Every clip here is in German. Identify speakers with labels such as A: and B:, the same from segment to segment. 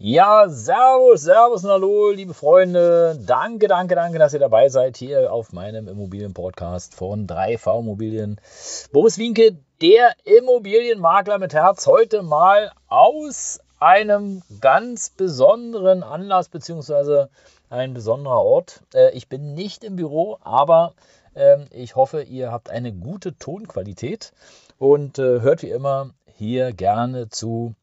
A: Ja, servus, servus und hallo, liebe Freunde. Danke, danke, danke, dass ihr dabei seid hier auf meinem Immobilienpodcast von 3V Immobilien. Boris Winke, der Immobilienmakler mit Herz, heute mal aus einem ganz besonderen Anlass beziehungsweise ein besonderer Ort. Äh, ich bin nicht im Büro, aber ähm, ich hoffe, ihr habt eine gute Tonqualität und äh, hört wie immer hier gerne zu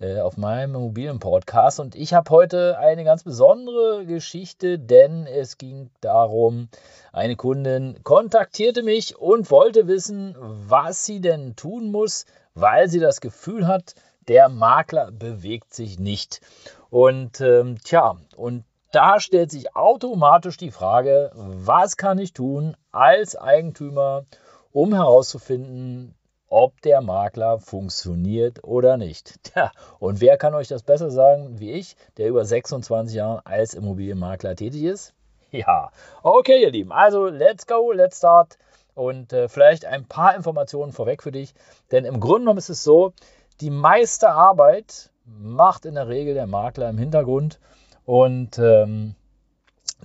A: auf meinem Immobilienpodcast. Und ich habe heute eine ganz besondere Geschichte, denn es ging darum, eine Kundin kontaktierte mich und wollte wissen, was sie denn tun muss, weil sie das Gefühl hat, der Makler bewegt sich nicht. Und ähm, tja, und da stellt sich automatisch die Frage, was kann ich tun als Eigentümer, um herauszufinden, ob der Makler funktioniert oder nicht. Tja, und wer kann euch das besser sagen wie ich, der über 26 Jahre als Immobilienmakler tätig ist? Ja, okay, ihr Lieben. Also, let's go, let's start. Und äh, vielleicht ein paar Informationen vorweg für dich. Denn im Grunde genommen ist es so, die meiste Arbeit macht in der Regel der Makler im Hintergrund. Und ähm,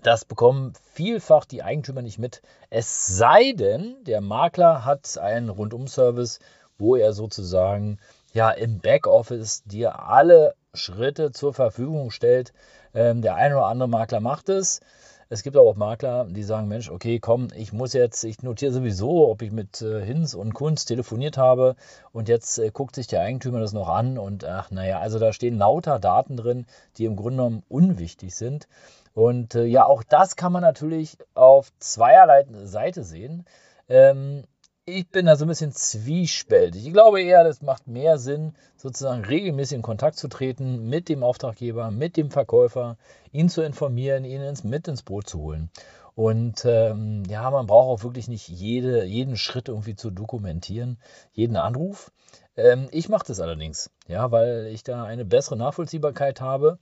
A: das bekommen vielfach die Eigentümer nicht mit. Es sei denn, der Makler hat einen Rundum-Service, wo er sozusagen ja im Backoffice dir alle Schritte zur Verfügung stellt. Ähm, der eine oder andere Makler macht es. Es gibt aber auch Makler, die sagen, Mensch, okay, komm, ich muss jetzt, ich notiere sowieso, ob ich mit äh, Hinz und Kunz telefoniert habe und jetzt äh, guckt sich der Eigentümer das noch an und ach, naja, also da stehen lauter Daten drin, die im Grunde genommen unwichtig sind. Und äh, ja, auch das kann man natürlich auf zweierlei Seite sehen. Ähm, ich bin da so ein bisschen zwiespältig. Ich glaube eher, das macht mehr Sinn, sozusagen regelmäßig in Kontakt zu treten mit dem Auftraggeber, mit dem Verkäufer, ihn zu informieren, ihn ins, mit ins Boot zu holen. Und ähm, ja, man braucht auch wirklich nicht jede, jeden Schritt irgendwie zu dokumentieren, jeden Anruf. Ähm, ich mache das allerdings, ja, weil ich da eine bessere Nachvollziehbarkeit habe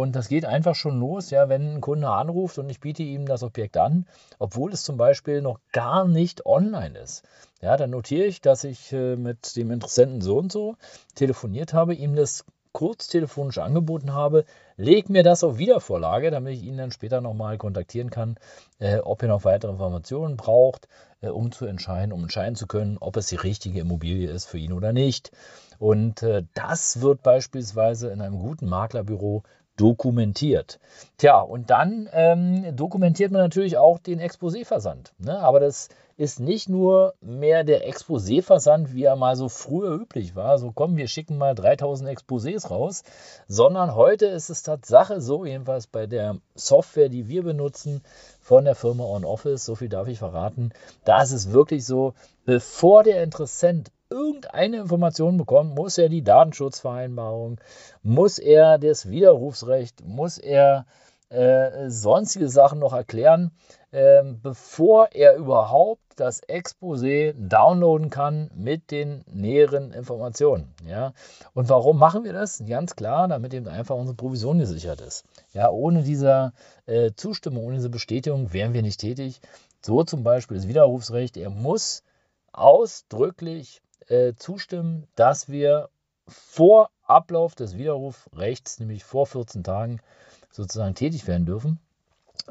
A: und das geht einfach schon los, ja, wenn ein Kunde anruft und ich biete ihm das Objekt an, obwohl es zum Beispiel noch gar nicht online ist. Ja, dann notiere ich, dass ich äh, mit dem Interessenten so und so telefoniert habe, ihm das kurz telefonisch angeboten habe, leg mir das auf Wiedervorlage, damit ich ihn dann später nochmal kontaktieren kann, äh, ob er noch weitere Informationen braucht, äh, um zu entscheiden, um entscheiden zu können, ob es die richtige Immobilie ist für ihn oder nicht. Und äh, das wird beispielsweise in einem guten Maklerbüro dokumentiert. Tja, und dann ähm, dokumentiert man natürlich auch den Exposé-Versand. Ne? Aber das ist nicht nur mehr der Exposé-Versand, wie er mal so früher üblich war. So komm, wir schicken mal 3000 Exposés raus. Sondern heute ist es Tatsache so, jedenfalls bei der Software, die wir benutzen von der Firma OnOffice, so viel darf ich verraten, da ist es wirklich so, bevor der Interessent irgendeine Information bekommt, muss er die Datenschutzvereinbarung, muss er das Widerrufsrecht, muss er äh, sonstige Sachen noch erklären, äh, bevor er überhaupt das Exposé downloaden kann mit den näheren Informationen. Ja? Und warum machen wir das? Ganz klar, damit eben einfach unsere Provision gesichert ist. Ja, ohne diese äh, Zustimmung, ohne diese Bestätigung wären wir nicht tätig. So zum Beispiel das Widerrufsrecht. Er muss ausdrücklich äh, zustimmen, dass wir vor Ablauf des Widerrufrechts, nämlich vor 14 Tagen, sozusagen tätig werden dürfen.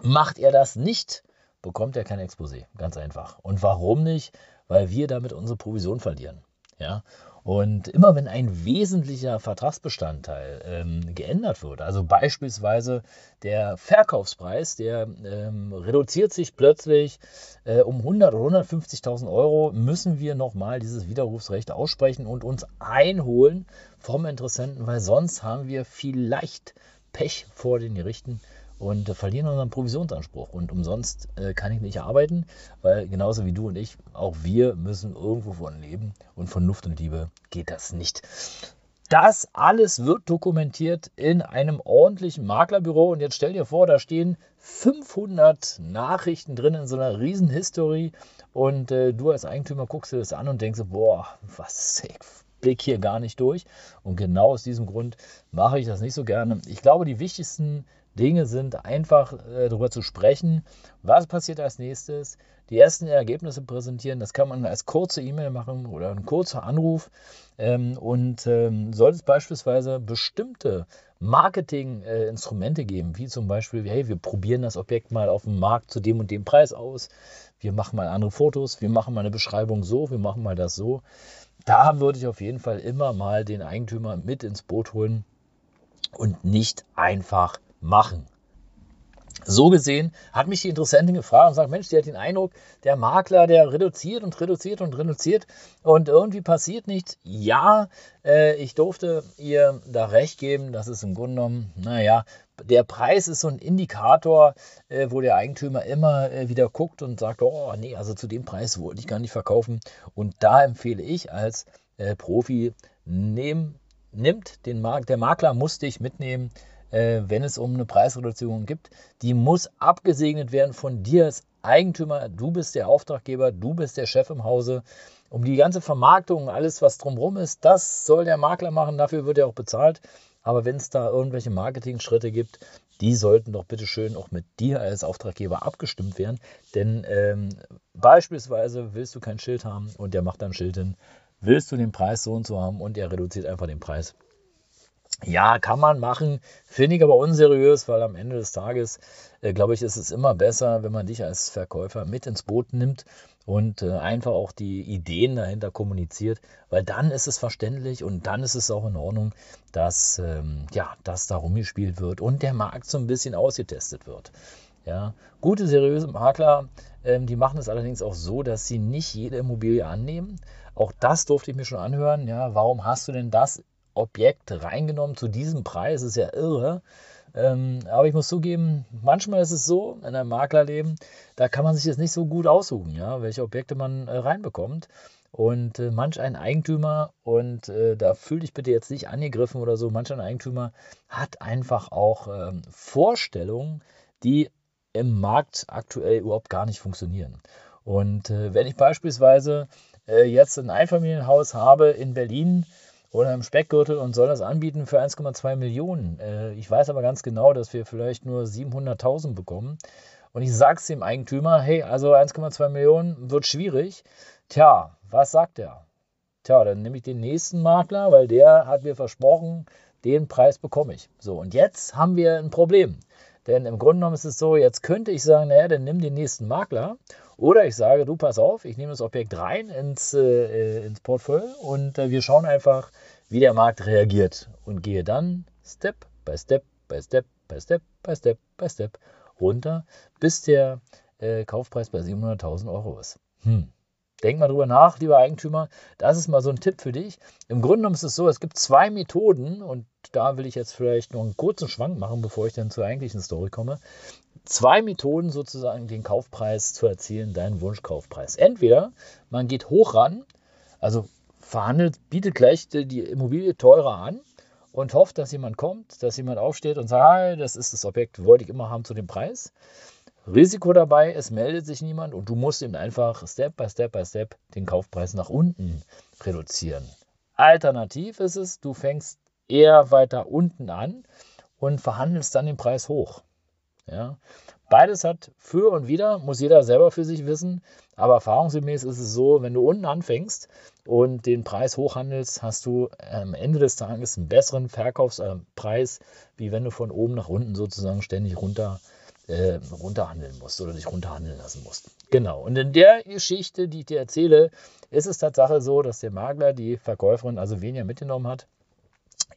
A: Macht er das nicht, bekommt er kein Exposé. Ganz einfach. Und warum nicht? Weil wir damit unsere Provision verlieren. Ja? Und immer wenn ein wesentlicher Vertragsbestandteil ähm, geändert wird, also beispielsweise der Verkaufspreis, der ähm, reduziert sich plötzlich äh, um 100 oder 150.000 Euro, müssen wir nochmal dieses Widerrufsrecht aussprechen und uns einholen vom Interessenten, weil sonst haben wir vielleicht Pech vor den Gerichten und verlieren unseren Provisionsanspruch. Und umsonst äh, kann ich nicht arbeiten, weil genauso wie du und ich, auch wir müssen irgendwo von leben und von Luft und Liebe geht das nicht. Das alles wird dokumentiert in einem ordentlichen Maklerbüro. Und jetzt stell dir vor, da stehen 500 Nachrichten drin in so einer riesen History. Und äh, du als Eigentümer guckst dir das an und denkst, boah, was, ich blick hier gar nicht durch. Und genau aus diesem Grund mache ich das nicht so gerne. Ich glaube, die wichtigsten Dinge sind einfach äh, darüber zu sprechen, was passiert als nächstes, die ersten Ergebnisse präsentieren. Das kann man als kurze E-Mail machen oder ein kurzer Anruf. Ähm, und ähm, sollte es beispielsweise bestimmte Marketinginstrumente äh, geben, wie zum Beispiel, hey, wir probieren das Objekt mal auf dem Markt zu dem und dem Preis aus, wir machen mal andere Fotos, wir machen mal eine Beschreibung so, wir machen mal das so. Da würde ich auf jeden Fall immer mal den Eigentümer mit ins Boot holen und nicht einfach machen. So gesehen hat mich die Interessentin gefragt und sagt, Mensch, die hat den Eindruck, der Makler, der reduziert und reduziert und reduziert und irgendwie passiert nichts. Ja, äh, ich durfte ihr da recht geben, dass es im Grunde genommen, naja, der Preis ist so ein Indikator, äh, wo der Eigentümer immer äh, wieder guckt und sagt, oh nee, also zu dem Preis wollte ich gar nicht verkaufen. Und da empfehle ich als äh, Profi, nehm, nimmt den Markt, der Makler muss dich mitnehmen äh, wenn es um eine Preisreduzierung gibt. Die muss abgesegnet werden von dir als Eigentümer. Du bist der Auftraggeber, du bist der Chef im Hause. Um die ganze Vermarktung, alles was drumherum ist, das soll der Makler machen, dafür wird er auch bezahlt. Aber wenn es da irgendwelche Marketing-Schritte gibt, die sollten doch bitte schön auch mit dir als Auftraggeber abgestimmt werden. Denn ähm, beispielsweise willst du kein Schild haben und der macht dann Schild hin, willst du den Preis so und so haben und er reduziert einfach den Preis. Ja, kann man machen, finde ich aber unseriös, weil am Ende des Tages, äh, glaube ich, ist es immer besser, wenn man dich als Verkäufer mit ins Boot nimmt und äh, einfach auch die Ideen dahinter kommuniziert, weil dann ist es verständlich und dann ist es auch in Ordnung, dass, ähm, ja, dass da rumgespielt wird und der Markt so ein bisschen ausgetestet wird. Ja, gute, seriöse Makler, ähm, die machen es allerdings auch so, dass sie nicht jede Immobilie annehmen. Auch das durfte ich mir schon anhören. Ja, warum hast du denn das Objekt reingenommen zu diesem Preis. Ist ja irre. Ähm, aber ich muss zugeben, manchmal ist es so in einem Maklerleben, da kann man sich das nicht so gut aussuchen, ja, welche Objekte man äh, reinbekommt. Und äh, manch ein Eigentümer, und äh, da fühl dich bitte jetzt nicht angegriffen oder so, manch ein Eigentümer hat einfach auch ähm, Vorstellungen, die im Markt aktuell überhaupt gar nicht funktionieren. Und äh, wenn ich beispielsweise äh, jetzt ein Einfamilienhaus habe in Berlin, oder im Speckgürtel und soll das anbieten für 1,2 Millionen. Äh, ich weiß aber ganz genau, dass wir vielleicht nur 700.000 bekommen. Und ich sage es dem Eigentümer, hey, also 1,2 Millionen wird schwierig. Tja, was sagt er? Tja, dann nehme ich den nächsten Makler, weil der hat mir versprochen, den Preis bekomme ich. So, und jetzt haben wir ein Problem. Denn im Grunde genommen ist es so, jetzt könnte ich sagen, naja, dann nimm den nächsten Makler. Oder ich sage, du pass auf, ich nehme das Objekt rein ins, äh, ins Portfolio und äh, wir schauen einfach, wie der Markt reagiert und gehe dann Step by Step by Step by Step by Step by Step runter, bis der äh, Kaufpreis bei 700.000 Euro ist. Hm. Denk mal drüber nach, lieber Eigentümer. Das ist mal so ein Tipp für dich. Im Grunde genommen ist es so, es gibt zwei Methoden und da will ich jetzt vielleicht noch einen kurzen Schwank machen, bevor ich dann zur eigentlichen Story komme. Zwei Methoden sozusagen, den Kaufpreis zu erzielen, deinen Wunschkaufpreis. Entweder man geht hoch ran, also verhandelt, bietet gleich die Immobilie teurer an und hofft, dass jemand kommt, dass jemand aufsteht und sagt, hey, das ist das Objekt, wollte ich immer haben zu dem Preis. Risiko dabei, es meldet sich niemand und du musst eben einfach Step by Step by Step den Kaufpreis nach unten reduzieren. Alternativ ist es, du fängst eher weiter unten an und verhandelst dann den Preis hoch. Ja? Beides hat für und wider, muss jeder selber für sich wissen. Aber erfahrungsgemäß ist es so, wenn du unten anfängst und den Preis hochhandelst, hast du am Ende des Tages einen besseren Verkaufspreis, wie wenn du von oben nach unten sozusagen ständig runter, äh, runterhandeln musst oder dich runterhandeln lassen musst. Genau. Und in der Geschichte, die ich dir erzähle, ist es Tatsache so, dass der Makler die Verkäuferin also weniger mitgenommen hat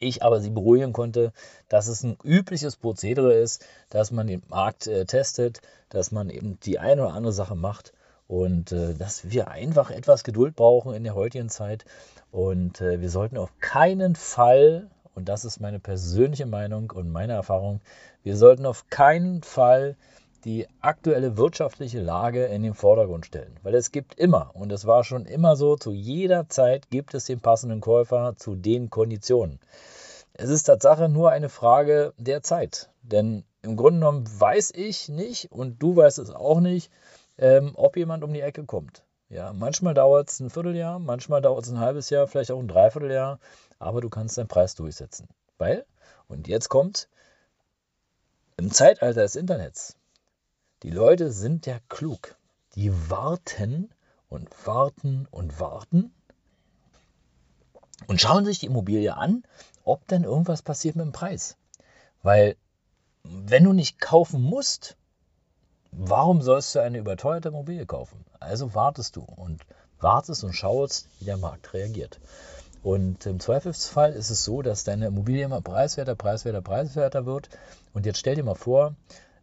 A: ich aber sie beruhigen konnte, dass es ein übliches Prozedere ist, dass man den Markt äh, testet, dass man eben die eine oder andere Sache macht und äh, dass wir einfach etwas Geduld brauchen in der heutigen Zeit und äh, wir sollten auf keinen Fall, und das ist meine persönliche Meinung und meine Erfahrung, wir sollten auf keinen Fall die aktuelle wirtschaftliche Lage in den Vordergrund stellen. Weil es gibt immer, und es war schon immer so, zu jeder Zeit gibt es den passenden Käufer zu den Konditionen. Es ist Tatsache nur eine Frage der Zeit. Denn im Grunde genommen weiß ich nicht und du weißt es auch nicht, ähm, ob jemand um die Ecke kommt. Ja, manchmal dauert es ein Vierteljahr, manchmal dauert es ein halbes Jahr, vielleicht auch ein Dreivierteljahr, aber du kannst deinen Preis durchsetzen. Weil, und jetzt kommt, im Zeitalter des Internets, die Leute sind ja klug. Die warten und warten und warten und schauen sich die Immobilie an, ob denn irgendwas passiert mit dem Preis. Weil, wenn du nicht kaufen musst, warum sollst du eine überteuerte Immobilie kaufen? Also wartest du und wartest und schaust, wie der Markt reagiert. Und im Zweifelsfall ist es so, dass deine Immobilie immer preiswerter, preiswerter, preiswerter wird. Und jetzt stell dir mal vor,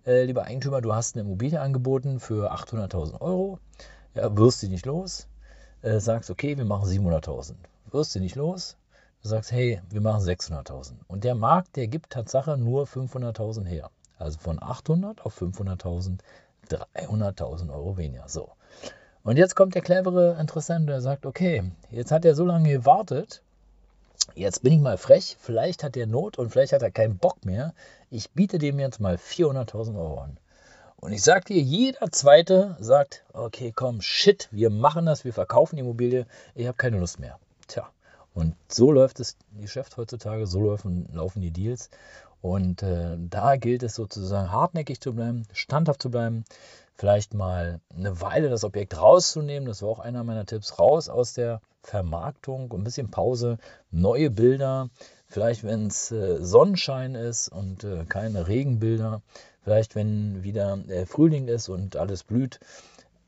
A: äh, lieber Eigentümer, du hast eine Immobilie angeboten für 800.000 Euro, ja, wirst sie nicht los, äh, sagst, okay, wir machen 700.000, wirst sie nicht los, du sagst, hey, wir machen 600.000. Und der Markt, der gibt Tatsache nur 500.000 her. Also von 800 auf 500.000, 300.000 Euro weniger. So. Und jetzt kommt der clevere Interessent, der sagt, okay, jetzt hat er so lange gewartet, jetzt bin ich mal frech, vielleicht hat er Not und vielleicht hat er keinen Bock mehr. Ich biete dem jetzt mal 400.000 Euro an. Und ich sage dir, jeder Zweite sagt, okay, komm, shit, wir machen das, wir verkaufen die Immobilie, ich habe keine Lust mehr. Tja, und so läuft das Geschäft heutzutage, so laufen, laufen die Deals. Und äh, da gilt es sozusagen hartnäckig zu bleiben, standhaft zu bleiben, vielleicht mal eine Weile das Objekt rauszunehmen. Das war auch einer meiner Tipps. Raus aus der Vermarktung, ein bisschen Pause, neue Bilder. Vielleicht, wenn es äh, Sonnenschein ist und äh, keine Regenbilder. Vielleicht, wenn wieder äh, Frühling ist und alles blüht.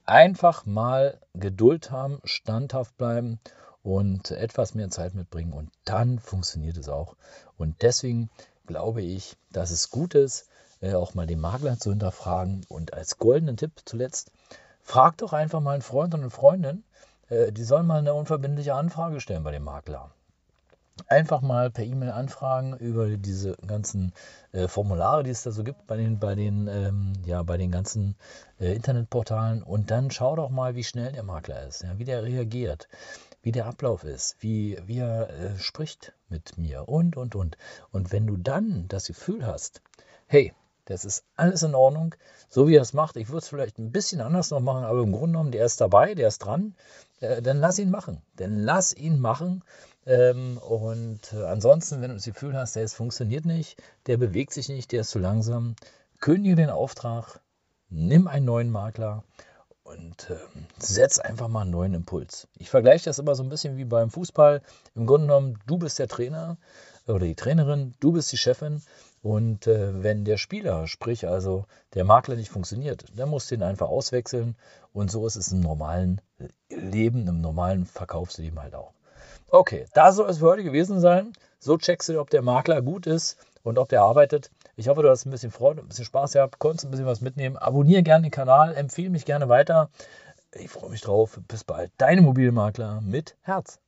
A: Einfach mal Geduld haben, standhaft bleiben und etwas mehr Zeit mitbringen. Und dann funktioniert es auch. Und deswegen glaube ich, dass es gut ist, äh, auch mal den Makler zu hinterfragen. Und als goldenen Tipp zuletzt, frag doch einfach mal einen Freund und eine Freundin, äh, die sollen mal eine unverbindliche Anfrage stellen bei dem Makler. Einfach mal per E-Mail anfragen über diese ganzen äh, Formulare, die es da so gibt bei den, bei den, ähm, ja, bei den ganzen äh, Internetportalen und dann schau doch mal, wie schnell der Makler ist, ja, wie der reagiert, wie der Ablauf ist, wie, wie er äh, spricht mit mir und, und, und. Und wenn du dann das Gefühl hast, hey, das ist alles in Ordnung, so wie er es macht. Ich würde es vielleicht ein bisschen anders noch machen, aber im Grunde genommen, der ist dabei, der ist dran. Äh, dann lass ihn machen. Dann lass ihn machen. Ähm, und äh, ansonsten, wenn du das Gefühl hast, der es funktioniert nicht, der bewegt sich nicht, der ist zu langsam, kündige den Auftrag, nimm einen neuen Makler und äh, setz einfach mal einen neuen Impuls. Ich vergleiche das immer so ein bisschen wie beim Fußball. Im Grunde genommen, du bist der Trainer oder die Trainerin, du bist die Chefin und äh, wenn der Spieler, sprich also der Makler nicht funktioniert, dann musst du ihn einfach auswechseln. Und so ist es im normalen Leben, im normalen Verkaufsleben halt auch. Okay, da soll es für heute gewesen sein. So checkst du, ob der Makler gut ist und ob der arbeitet. Ich hoffe, du hast ein bisschen Freude, ein bisschen Spaß gehabt, konntest ein bisschen was mitnehmen. Abonniere gerne den Kanal, empfehle mich gerne weiter. Ich freue mich drauf. Bis bald. Deine Immobilienmakler mit Herz.